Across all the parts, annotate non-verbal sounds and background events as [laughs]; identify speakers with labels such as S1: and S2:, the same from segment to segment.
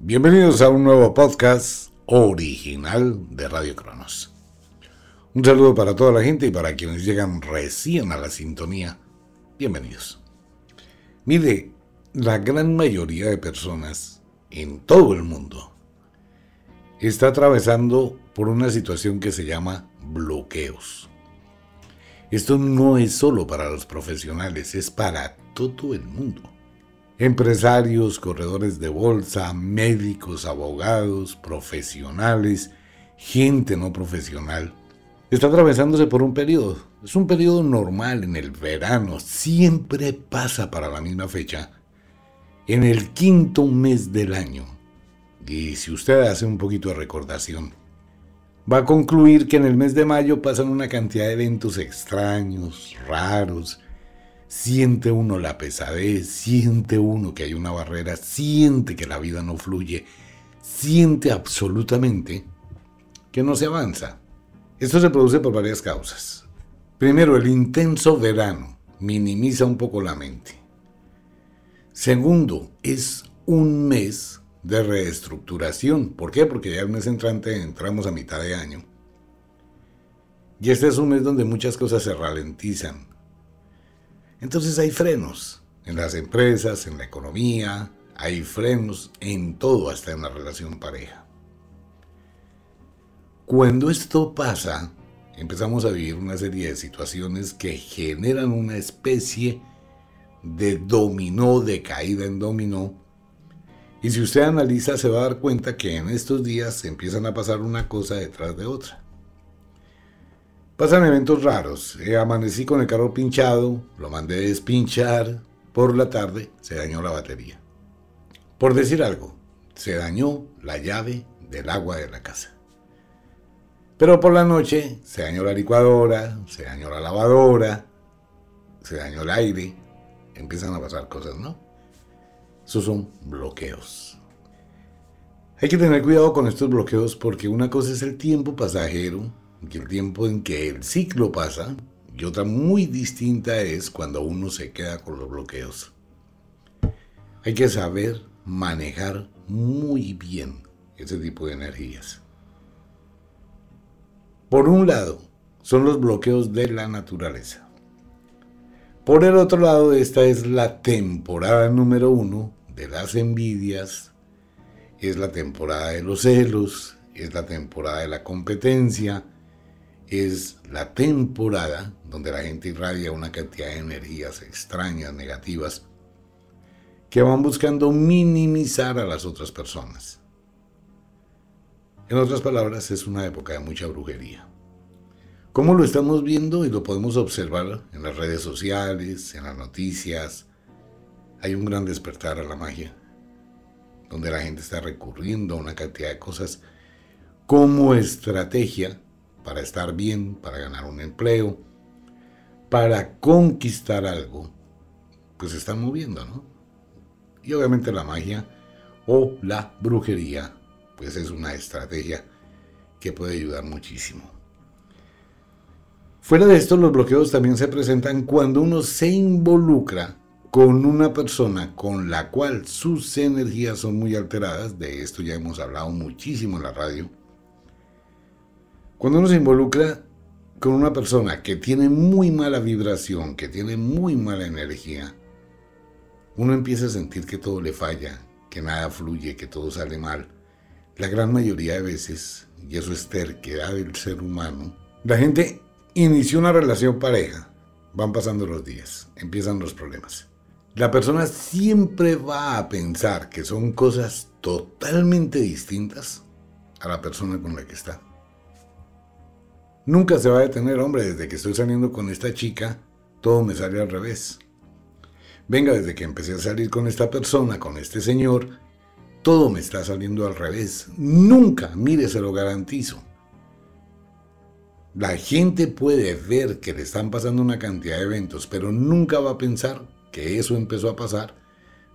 S1: Bienvenidos a un nuevo podcast original de Radio Cronos. Un saludo para toda la gente y para quienes llegan recién a la sintonía. Bienvenidos. Mire, la gran mayoría de personas en todo el mundo está atravesando por una situación que se llama bloqueos. Esto no es solo para los profesionales, es para todo el mundo empresarios, corredores de bolsa, médicos, abogados, profesionales, gente no profesional, está atravesándose por un periodo. Es un periodo normal en el verano, siempre pasa para la misma fecha, en el quinto mes del año. Y si usted hace un poquito de recordación, va a concluir que en el mes de mayo pasan una cantidad de eventos extraños, raros, Siente uno la pesadez, siente uno que hay una barrera, siente que la vida no fluye, siente absolutamente que no se avanza. Esto se produce por varias causas. Primero, el intenso verano minimiza un poco la mente. Segundo, es un mes de reestructuración. ¿Por qué? Porque ya el mes entrante entramos a mitad de año. Y este es un mes donde muchas cosas se ralentizan, entonces hay frenos en las empresas, en la economía, hay frenos en todo, hasta en la relación pareja. Cuando esto pasa, empezamos a vivir una serie de situaciones que generan una especie de dominó, de caída en dominó. Y si usted analiza, se va a dar cuenta que en estos días empiezan a pasar una cosa detrás de otra. Pasan eventos raros. Eh, amanecí con el carro pinchado, lo mandé despinchar. Por la tarde se dañó la batería. Por decir algo, se dañó la llave del agua de la casa. Pero por la noche se dañó la licuadora, se dañó la lavadora, se dañó el aire. Empiezan a pasar cosas, ¿no? Esos son bloqueos. Hay que tener cuidado con estos bloqueos porque una cosa es el tiempo pasajero que el tiempo en que el ciclo pasa y otra muy distinta es cuando uno se queda con los bloqueos. Hay que saber manejar muy bien ese tipo de energías. Por un lado, son los bloqueos de la naturaleza. Por el otro lado, esta es la temporada número uno de las envidias, es la temporada de los celos, es la temporada de la competencia, es la temporada donde la gente irradia una cantidad de energías extrañas, negativas, que van buscando minimizar a las otras personas. En otras palabras, es una época de mucha brujería. ¿Cómo lo estamos viendo y lo podemos observar en las redes sociales, en las noticias? Hay un gran despertar a la magia, donde la gente está recurriendo a una cantidad de cosas como estrategia para estar bien, para ganar un empleo, para conquistar algo, pues se están moviendo, ¿no? Y obviamente la magia o la brujería, pues es una estrategia que puede ayudar muchísimo. Fuera de esto, los bloqueos también se presentan cuando uno se involucra con una persona con la cual sus energías son muy alteradas, de esto ya hemos hablado muchísimo en la radio, cuando uno se involucra con una persona que tiene muy mala vibración, que tiene muy mala energía, uno empieza a sentir que todo le falla, que nada fluye, que todo sale mal. La gran mayoría de veces, y eso es terquedad del ser humano, la gente inició una relación pareja, van pasando los días, empiezan los problemas. La persona siempre va a pensar que son cosas totalmente distintas a la persona con la que está. Nunca se va a detener, hombre, desde que estoy saliendo con esta chica, todo me sale al revés. Venga, desde que empecé a salir con esta persona, con este señor, todo me está saliendo al revés. Nunca, mire, se lo garantizo. La gente puede ver que le están pasando una cantidad de eventos, pero nunca va a pensar que eso empezó a pasar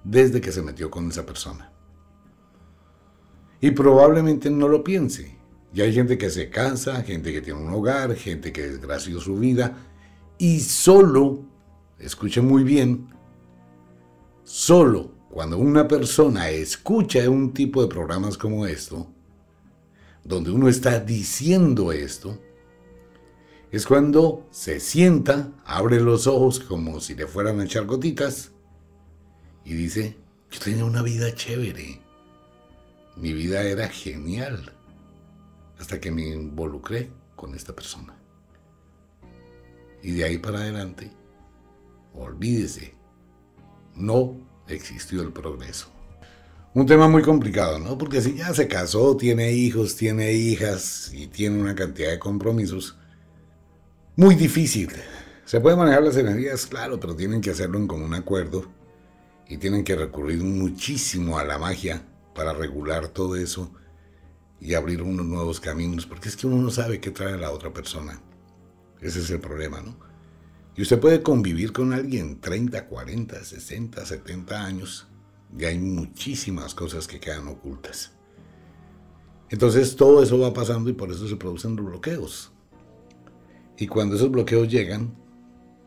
S1: desde que se metió con esa persona. Y probablemente no lo piense. Y hay gente que se cansa, gente que tiene un hogar, gente que desgració su vida, y solo, escuche muy bien, solo cuando una persona escucha un tipo de programas como esto, donde uno está diciendo esto, es cuando se sienta, abre los ojos como si le fueran a echar gotitas y dice, yo tenía una vida chévere, mi vida era genial, hasta que me involucré con esta persona. Y de ahí para adelante, olvídese, no existió el progreso. Un tema muy complicado, ¿no? Porque si ya se casó, tiene hijos, tiene hijas y tiene una cantidad de compromisos, muy difícil. Se pueden manejar las energías, claro, pero tienen que hacerlo en común acuerdo y tienen que recurrir muchísimo a la magia para regular todo eso y abrir unos nuevos caminos, porque es que uno no sabe qué trae la otra persona. Ese es el problema, ¿no? Y usted puede convivir con alguien 30, 40, 60, 70 años y hay muchísimas cosas que quedan ocultas. Entonces todo eso va pasando y por eso se producen los bloqueos. Y cuando esos bloqueos llegan,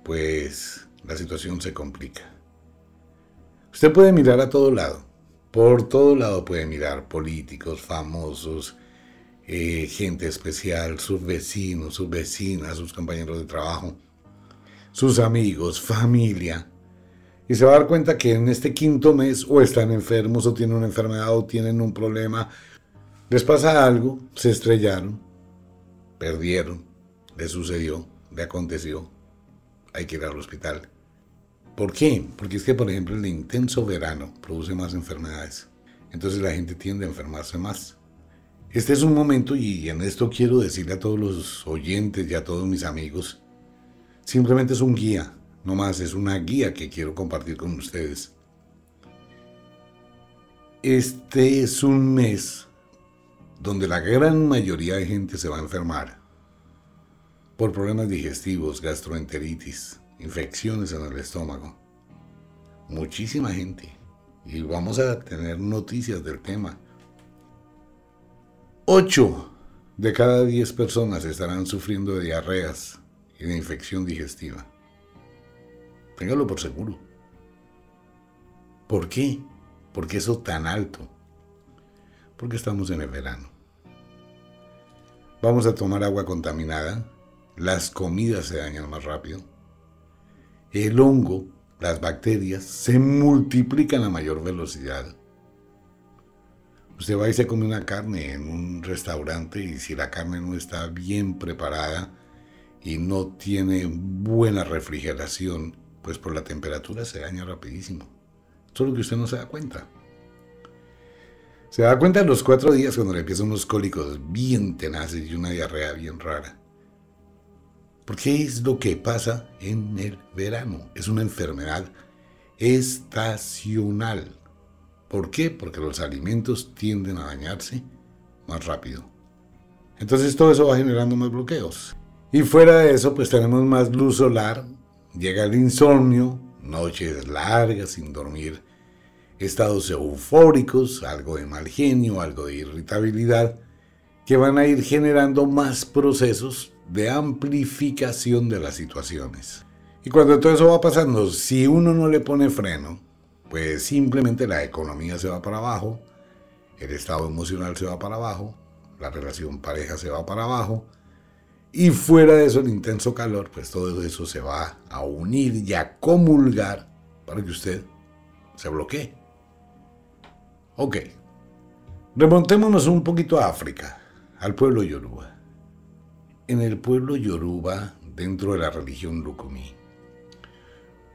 S1: pues la situación se complica. Usted puede mirar a todo lado. Por todo lado puede mirar políticos, famosos, eh, gente especial, sus vecinos, sus vecinas, sus compañeros de trabajo, sus amigos, familia. Y se va a dar cuenta que en este quinto mes o están enfermos o tienen una enfermedad o tienen un problema. Les pasa algo, se estrellaron, perdieron, le sucedió, le aconteció. Hay que ir al hospital. ¿Por qué? Porque es que, por ejemplo, el intenso verano produce más enfermedades. Entonces la gente tiende a enfermarse más. Este es un momento y en esto quiero decirle a todos los oyentes y a todos mis amigos, simplemente es un guía, no más, es una guía que quiero compartir con ustedes. Este es un mes donde la gran mayoría de gente se va a enfermar por problemas digestivos, gastroenteritis, infecciones en el estómago. Muchísima gente. Y vamos a tener noticias del tema. 8 de cada 10 personas estarán sufriendo de diarreas y de infección digestiva. Téngalo por seguro. ¿Por qué? ¿Por qué eso tan alto? Porque estamos en el verano. Vamos a tomar agua contaminada, las comidas se dañan más rápido, el hongo, las bacterias, se multiplican a mayor velocidad. Usted va y se come una carne en un restaurante y si la carne no está bien preparada y no tiene buena refrigeración, pues por la temperatura se daña rapidísimo. Solo que usted no se da cuenta. Se da cuenta en los cuatro días cuando le empiezan unos cólicos bien tenaces y una diarrea bien rara. Porque es lo que pasa en el verano. Es una enfermedad estacional. ¿Por qué? Porque los alimentos tienden a dañarse más rápido. Entonces todo eso va generando más bloqueos. Y fuera de eso, pues tenemos más luz solar, llega el insomnio, noches largas sin dormir, estados eufóricos, algo de mal genio, algo de irritabilidad, que van a ir generando más procesos de amplificación de las situaciones. Y cuando todo eso va pasando, si uno no le pone freno, pues simplemente la economía se va para abajo, el estado emocional se va para abajo, la relación pareja se va para abajo, y fuera de eso el intenso calor, pues todo eso se va a unir y a comulgar para que usted se bloquee. Ok. Remontémonos un poquito a África, al pueblo yoruba. En el pueblo yoruba, dentro de la religión Lukumi,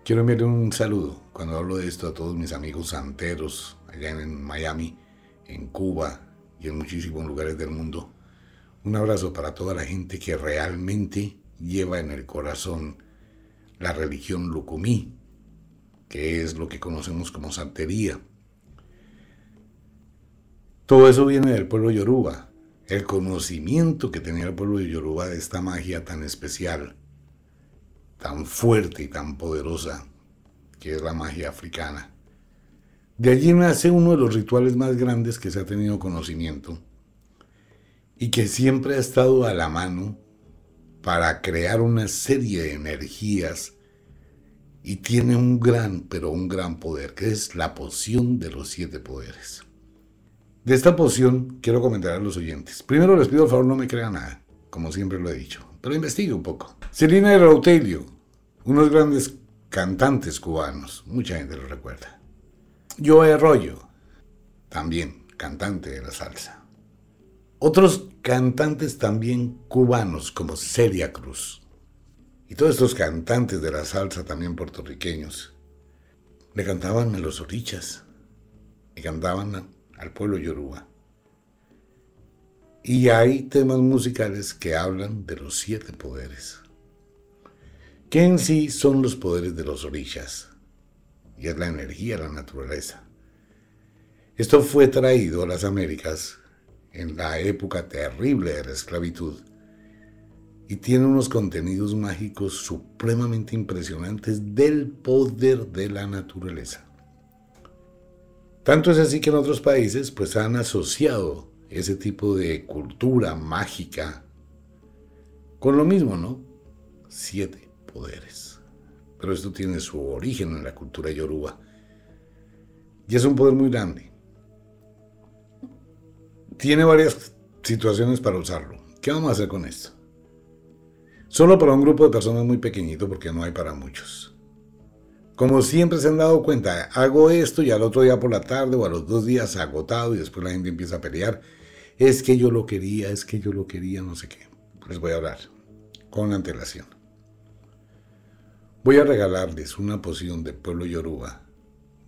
S1: quiero enviar un saludo cuando hablo de esto a todos mis amigos santeros allá en Miami, en Cuba y en muchísimos lugares del mundo. Un abrazo para toda la gente que realmente lleva en el corazón la religión Lukumi, que es lo que conocemos como santería. Todo eso viene del pueblo yoruba, el conocimiento que tenía el pueblo de yoruba de esta magia tan especial, tan fuerte y tan poderosa, que es la magia africana. De allí nace uno de los rituales más grandes que se ha tenido conocimiento y que siempre ha estado a la mano para crear una serie de energías y tiene un gran, pero un gran poder, que es la poción de los siete poderes. De esta poción quiero comentar a los oyentes. Primero les pido por favor no me crean nada, como siempre lo he dicho, pero investigue un poco. Selina de Rautelio, unos grandes cantantes cubanos, mucha gente lo recuerda. Joe Arroyo, también cantante de la salsa. Otros cantantes también cubanos como Celia Cruz. Y todos estos cantantes de la salsa también puertorriqueños le cantaban a los orichas, y cantaban al pueblo yoruba. Y hay temas musicales que hablan de los siete poderes, que en sí son los poderes de los orichas, y es la energía, la naturaleza. Esto fue traído a las Américas en la época terrible de la esclavitud y tiene unos contenidos mágicos supremamente impresionantes del poder de la naturaleza. Tanto es así que en otros países pues han asociado ese tipo de cultura mágica con lo mismo, ¿no? Siete poderes. Pero esto tiene su origen en la cultura yoruba. Y es un poder muy grande. Tiene varias situaciones para usarlo. ¿Qué vamos a hacer con esto? Solo para un grupo de personas muy pequeñito porque no hay para muchos. Como siempre se han dado cuenta, hago esto y al otro día por la tarde o a los dos días agotado y después la gente empieza a pelear. Es que yo lo quería, es que yo lo quería, no sé qué. Les voy a hablar con antelación. Voy a regalarles una poción de pueblo yoruba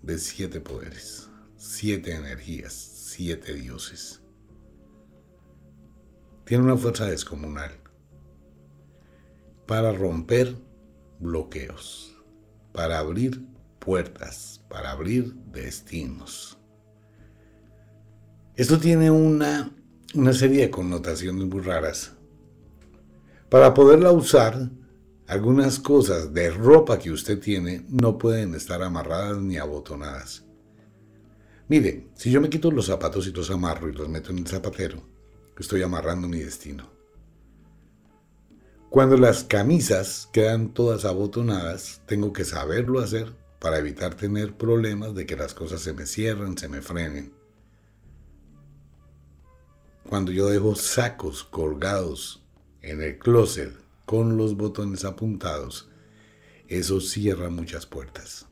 S1: de siete poderes, siete energías, siete dioses. Tiene una fuerza descomunal para romper bloqueos, para abrir puertas, para abrir destinos. Esto tiene una, una serie de connotaciones muy raras. Para poderla usar, algunas cosas de ropa que usted tiene no pueden estar amarradas ni abotonadas. Mire, si yo me quito los zapatos y los amarro y los meto en el zapatero, estoy amarrando mi destino. Cuando las camisas quedan todas abotonadas, tengo que saberlo hacer para evitar tener problemas de que las cosas se me cierren, se me frenen. Cuando yo dejo sacos colgados en el closet con los botones apuntados, eso cierra muchas puertas.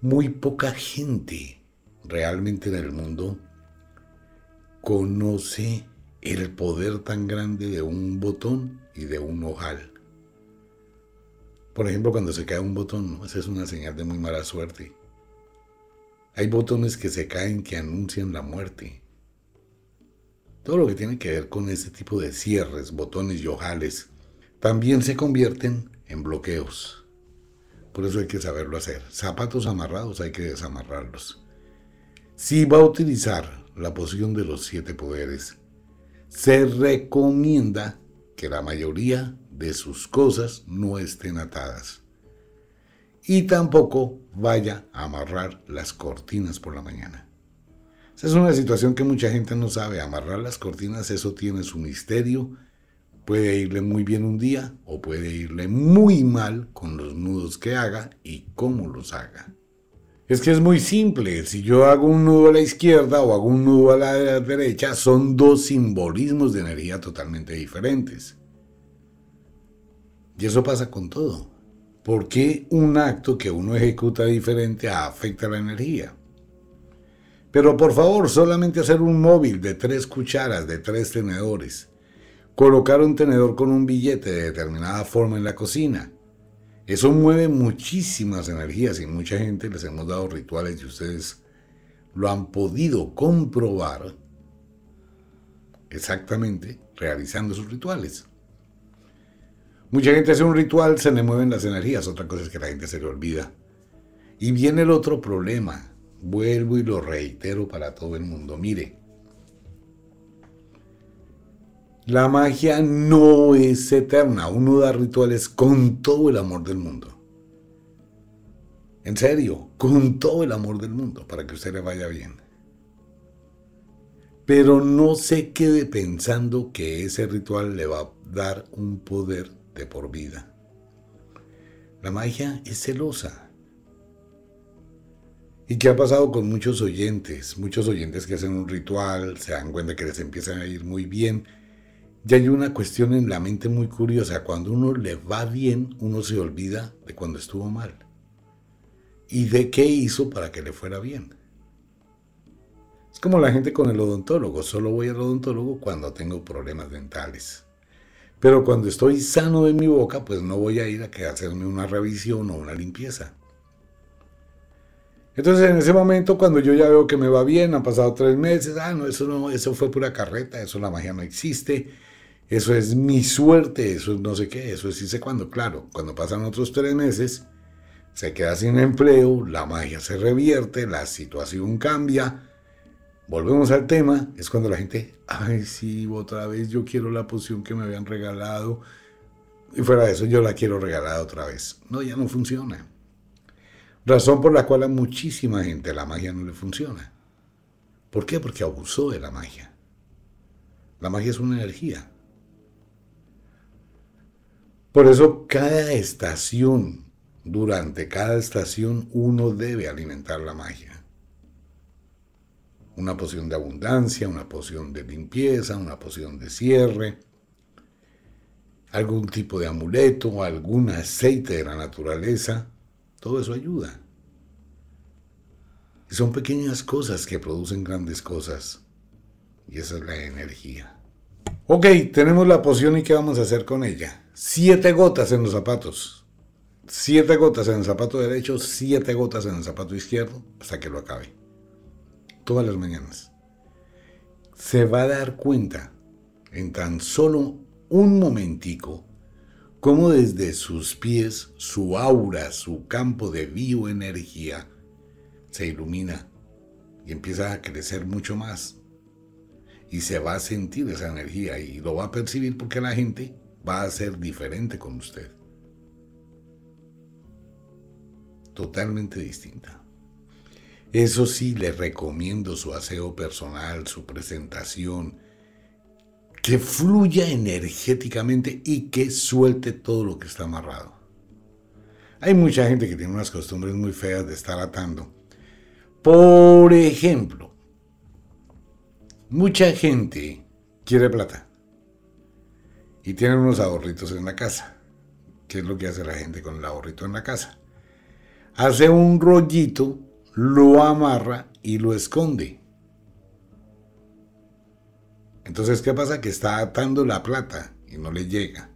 S1: Muy poca gente realmente en el mundo conoce el poder tan grande de un botón y de un ojal. Por ejemplo, cuando se cae un botón, esa es una señal de muy mala suerte. Hay botones que se caen que anuncian la muerte. Todo lo que tiene que ver con ese tipo de cierres, botones y ojales, también se convierten en bloqueos. Por eso hay que saberlo hacer. Zapatos amarrados hay que desamarrarlos. Si va a utilizar la poción de los siete poderes, se recomienda que la mayoría de sus cosas no estén atadas. Y tampoco vaya a amarrar las cortinas por la mañana. Esa es una situación que mucha gente no sabe. Amarrar las cortinas, eso tiene su misterio. Puede irle muy bien un día o puede irle muy mal con los nudos que haga y cómo los haga. Es que es muy simple. Si yo hago un nudo a la izquierda o hago un nudo a la derecha, son dos simbolismos de energía totalmente diferentes. Y eso pasa con todo. ¿Por qué un acto que uno ejecuta diferente afecta la energía? Pero por favor, solamente hacer un móvil de tres cucharas, de tres tenedores. Colocar un tenedor con un billete de determinada forma en la cocina. Eso mueve muchísimas energías y mucha gente les hemos dado rituales y ustedes lo han podido comprobar exactamente realizando sus rituales. Mucha gente hace un ritual, se le mueven las energías, otra cosa es que la gente se le olvida. Y viene el otro problema, vuelvo y lo reitero para todo el mundo, mire, la magia no es eterna, uno da rituales con todo el amor del mundo. En serio, con todo el amor del mundo, para que usted le vaya bien. Pero no se quede pensando que ese ritual le va a dar un poder de por vida. La magia es celosa. ¿Y qué ha pasado con muchos oyentes? Muchos oyentes que hacen un ritual, se dan cuenta que les empiezan a ir muy bien. Y hay una cuestión en la mente muy curiosa. Cuando uno le va bien, uno se olvida de cuando estuvo mal. ¿Y de qué hizo para que le fuera bien? Es como la gente con el odontólogo. Solo voy al odontólogo cuando tengo problemas dentales. Pero cuando estoy sano de mi boca, pues no voy a ir a hacerme una revisión o una limpieza. Entonces en ese momento, cuando yo ya veo que me va bien, han pasado tres meses, ah, no, eso no, eso fue pura carreta, eso la magia no existe, eso es mi suerte, eso es no sé qué, eso es sí sé cuándo. Claro, cuando pasan otros tres meses, se queda sin empleo, la magia se revierte, la situación cambia, volvemos al tema, es cuando la gente, ay, sí, otra vez yo quiero la poción que me habían regalado. Y fuera de eso, yo la quiero regalar otra vez. No, ya no funciona. Razón por la cual a muchísima gente la magia no le funciona. ¿Por qué? Porque abusó de la magia. La magia es una energía. Por eso cada estación, durante cada estación, uno debe alimentar la magia una poción de abundancia, una poción de limpieza, una poción de cierre, algún tipo de amuleto, algún aceite de la naturaleza, todo eso ayuda. Y son pequeñas cosas que producen grandes cosas. Y esa es la energía. Ok, tenemos la poción y ¿qué vamos a hacer con ella? Siete gotas en los zapatos. Siete gotas en el zapato derecho, siete gotas en el zapato izquierdo, hasta que lo acabe todas las mañanas, se va a dar cuenta en tan solo un momentico cómo desde sus pies su aura, su campo de bioenergía se ilumina y empieza a crecer mucho más. Y se va a sentir esa energía y lo va a percibir porque la gente va a ser diferente con usted. Totalmente distinta. Eso sí, le recomiendo su aseo personal, su presentación, que fluya energéticamente y que suelte todo lo que está amarrado. Hay mucha gente que tiene unas costumbres muy feas de estar atando. Por ejemplo, mucha gente quiere plata y tiene unos ahorritos en la casa. ¿Qué es lo que hace la gente con el ahorrito en la casa? Hace un rollito lo amarra y lo esconde. Entonces, ¿qué pasa? Que está atando la plata y no le llega.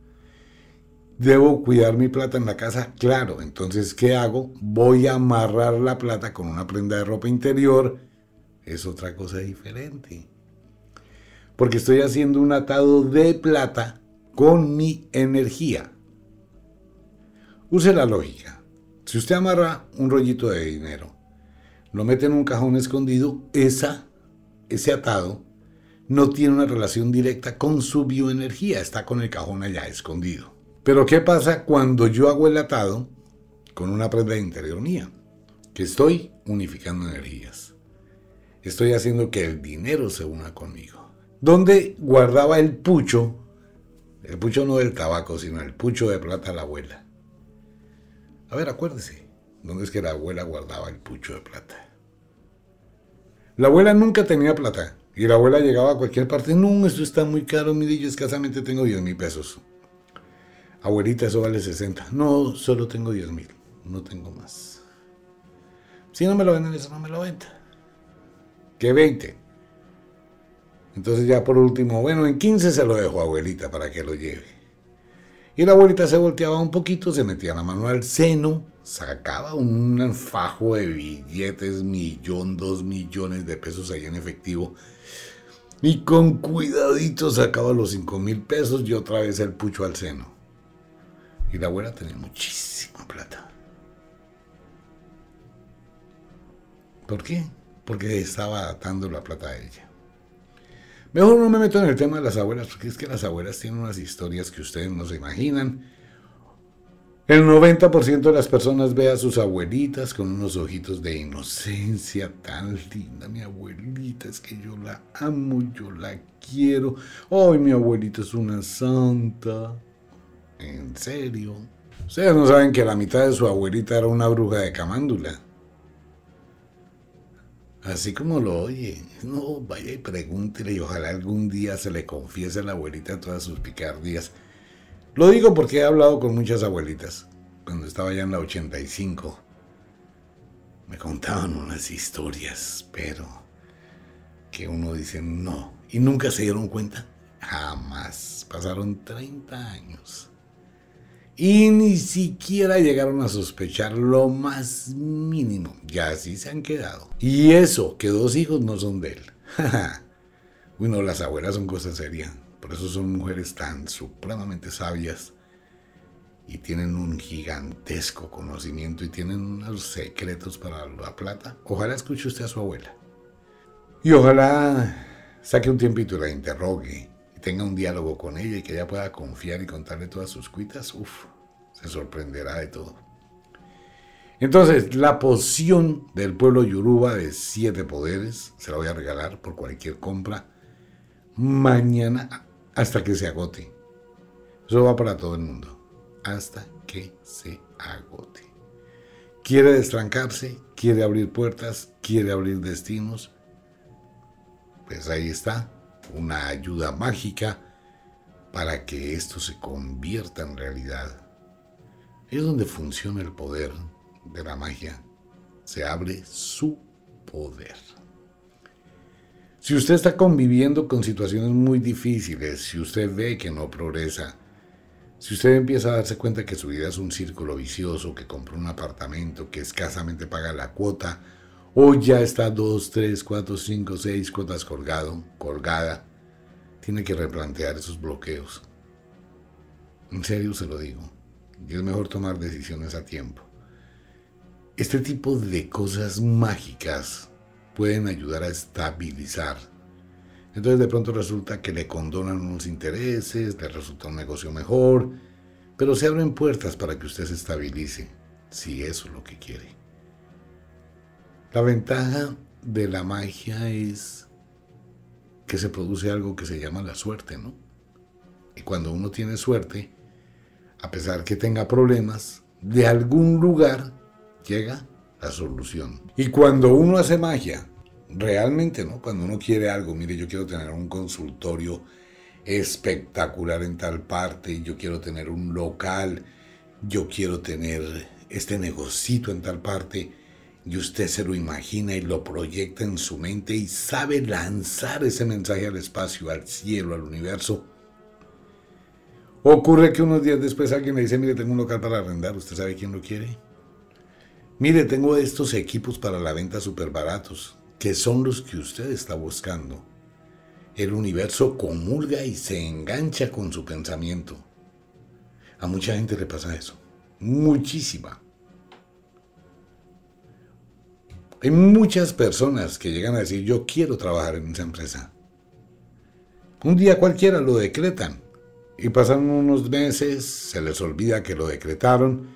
S1: ¿Debo cuidar mi plata en la casa? Claro. Entonces, ¿qué hago? Voy a amarrar la plata con una prenda de ropa interior. Es otra cosa diferente. Porque estoy haciendo un atado de plata con mi energía. Use la lógica. Si usted amarra un rollito de dinero lo mete en un cajón escondido, esa, ese atado no tiene una relación directa con su bioenergía, está con el cajón allá escondido. Pero ¿qué pasa cuando yo hago el atado con una prenda interior mía? Que estoy unificando energías. Estoy haciendo que el dinero se una conmigo. ¿Dónde guardaba el pucho? El pucho no del tabaco, sino el pucho de plata la abuela. A ver, acuérdese. ¿Dónde es que la abuela guardaba el pucho de plata? La abuela nunca tenía plata. Y la abuela llegaba a cualquier parte. No, eso está muy caro, mi yo escasamente tengo 10 mil pesos. Abuelita, eso vale 60. No, solo tengo 10 mil. No tengo más. Si no me lo venden, eso no me lo venda. que 20. Entonces ya por último, bueno, en 15 se lo dejo a abuelita para que lo lleve. Y la abuelita se volteaba un poquito, se metía la mano al seno, sacaba un fajo de billetes, millón, dos millones de pesos ahí en efectivo. Y con cuidadito sacaba los cinco mil pesos y otra vez el pucho al seno. Y la abuela tenía muchísima plata. ¿Por qué? Porque estaba atando la plata a ella. Mejor no me meto en el tema de las abuelas, porque es que las abuelas tienen unas historias que ustedes no se imaginan. El 90% de las personas ve a sus abuelitas con unos ojitos de inocencia tan linda. Mi abuelita es que yo la amo, yo la quiero. Ay, mi abuelita es una santa. ¿En serio? Ustedes no saben que la mitad de su abuelita era una bruja de camándula. Así como lo oye, no, vaya y pregúntele y ojalá algún día se le confiese a la abuelita todas sus picardías. Lo digo porque he hablado con muchas abuelitas. Cuando estaba ya en la 85, me contaban unas historias, pero que uno dice no. Y nunca se dieron cuenta. Jamás. Pasaron 30 años y ni siquiera llegaron a sospechar lo más mínimo. Ya así se han quedado. Y eso, que dos hijos no son de él. [laughs] bueno, las abuelas son cosas serias. Por eso son mujeres tan supremamente sabias y tienen un gigantesco conocimiento y tienen unos secretos para la plata. Ojalá escuche usted a su abuela. Y ojalá saque un tiempito y la interrogue tenga un diálogo con ella y que ella pueda confiar y contarle todas sus cuitas, uff, se sorprenderá de todo. Entonces, la poción del pueblo Yoruba de siete poderes, se la voy a regalar por cualquier compra mañana hasta que se agote. Eso va para todo el mundo. Hasta que se agote. Quiere destrancarse, quiere abrir puertas, quiere abrir destinos. Pues ahí está una ayuda mágica para que esto se convierta en realidad. Es donde funciona el poder de la magia. Se abre su poder. Si usted está conviviendo con situaciones muy difíciles, si usted ve que no progresa, si usted empieza a darse cuenta que su vida es un círculo vicioso, que compró un apartamento, que escasamente paga la cuota, Hoy ya está dos, tres, cuatro, cinco, seis cuotas colgado, colgada. Tiene que replantear esos bloqueos. En serio se lo digo. Y es mejor tomar decisiones a tiempo. Este tipo de cosas mágicas pueden ayudar a estabilizar. Entonces de pronto resulta que le condonan unos intereses, le resulta un negocio mejor, pero se abren puertas para que usted se estabilice, si eso es lo que quiere. La ventaja de la magia es que se produce algo que se llama la suerte, ¿no? Y cuando uno tiene suerte, a pesar que tenga problemas, de algún lugar llega la solución. Y cuando uno hace magia, realmente, ¿no? Cuando uno quiere algo, mire, yo quiero tener un consultorio espectacular en tal parte, yo quiero tener un local, yo quiero tener este negocito en tal parte, y usted se lo imagina y lo proyecta en su mente y sabe lanzar ese mensaje al espacio, al cielo, al universo. Ocurre que unos días después alguien le dice, mire, tengo un local para arrendar, ¿usted sabe quién lo quiere? Mire, tengo estos equipos para la venta súper baratos, que son los que usted está buscando. El universo comulga y se engancha con su pensamiento. A mucha gente le pasa eso. Muchísima. Hay muchas personas que llegan a decir, yo quiero trabajar en esa empresa. Un día cualquiera lo decretan y pasan unos meses, se les olvida que lo decretaron,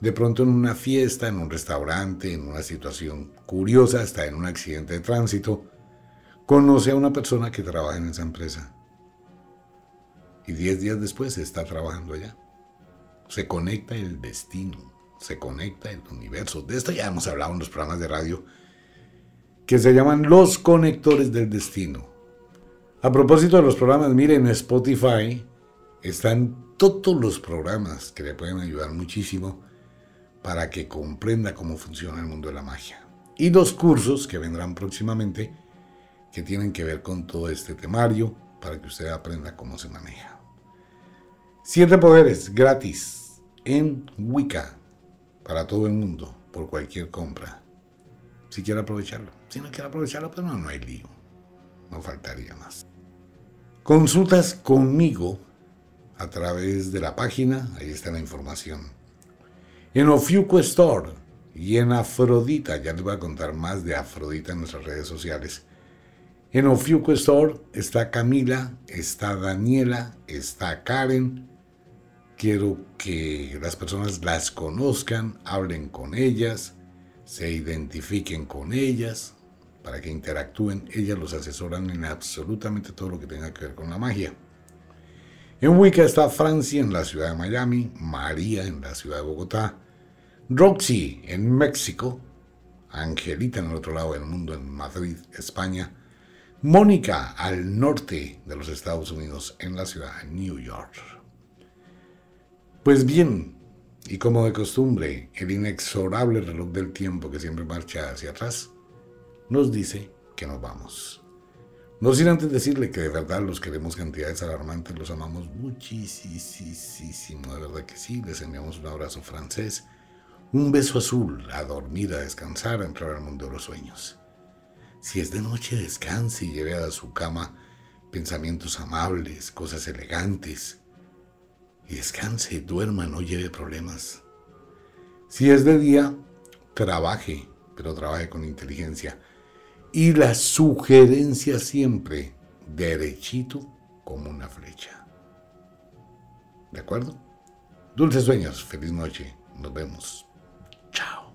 S1: de pronto en una fiesta, en un restaurante, en una situación curiosa, hasta en un accidente de tránsito, conoce a una persona que trabaja en esa empresa. Y diez días después está trabajando allá. Se conecta el destino se conecta el universo. De esto ya hemos hablado en los programas de radio que se llaman los conectores del destino. A propósito de los programas, miren, en Spotify están todos los programas que le pueden ayudar muchísimo para que comprenda cómo funciona el mundo de la magia. Y los cursos que vendrán próximamente que tienen que ver con todo este temario para que usted aprenda cómo se maneja. Siete poderes gratis en Wicca para todo el mundo por cualquier compra. Si quiere aprovecharlo. Si no quiere aprovecharlo, pues no, no hay lío. No faltaría más. Consultas conmigo a través de la página, ahí está la información. En Ofiuco Store y en Afrodita, ya les voy a contar más de Afrodita en nuestras redes sociales. En Ofiuco Store está Camila, está Daniela, está Karen. Quiero que las personas las conozcan, hablen con ellas, se identifiquen con ellas, para que interactúen. Ellas los asesoran en absolutamente todo lo que tenga que ver con la magia. En Wicca está Francia en la ciudad de Miami, María en la ciudad de Bogotá, Roxy en México, Angelita en el otro lado del mundo en Madrid, España, Mónica al norte de los Estados Unidos en la ciudad de New York. Pues bien, y como de costumbre, el inexorable reloj del tiempo que siempre marcha hacia atrás, nos dice que nos vamos. No sin antes decirle que de verdad los queremos cantidades alarmantes, los amamos muchísimo, de verdad que sí, les enviamos un abrazo francés, un beso azul, a dormir, a descansar, a entrar al mundo de los sueños. Si es de noche, descanse y lleve a su cama pensamientos amables, cosas elegantes. Y descanse, duerma, no lleve problemas. Si es de día, trabaje, pero trabaje con inteligencia y la sugerencia siempre derechito como una flecha. ¿De acuerdo? Dulces sueños, feliz noche, nos vemos. Chao.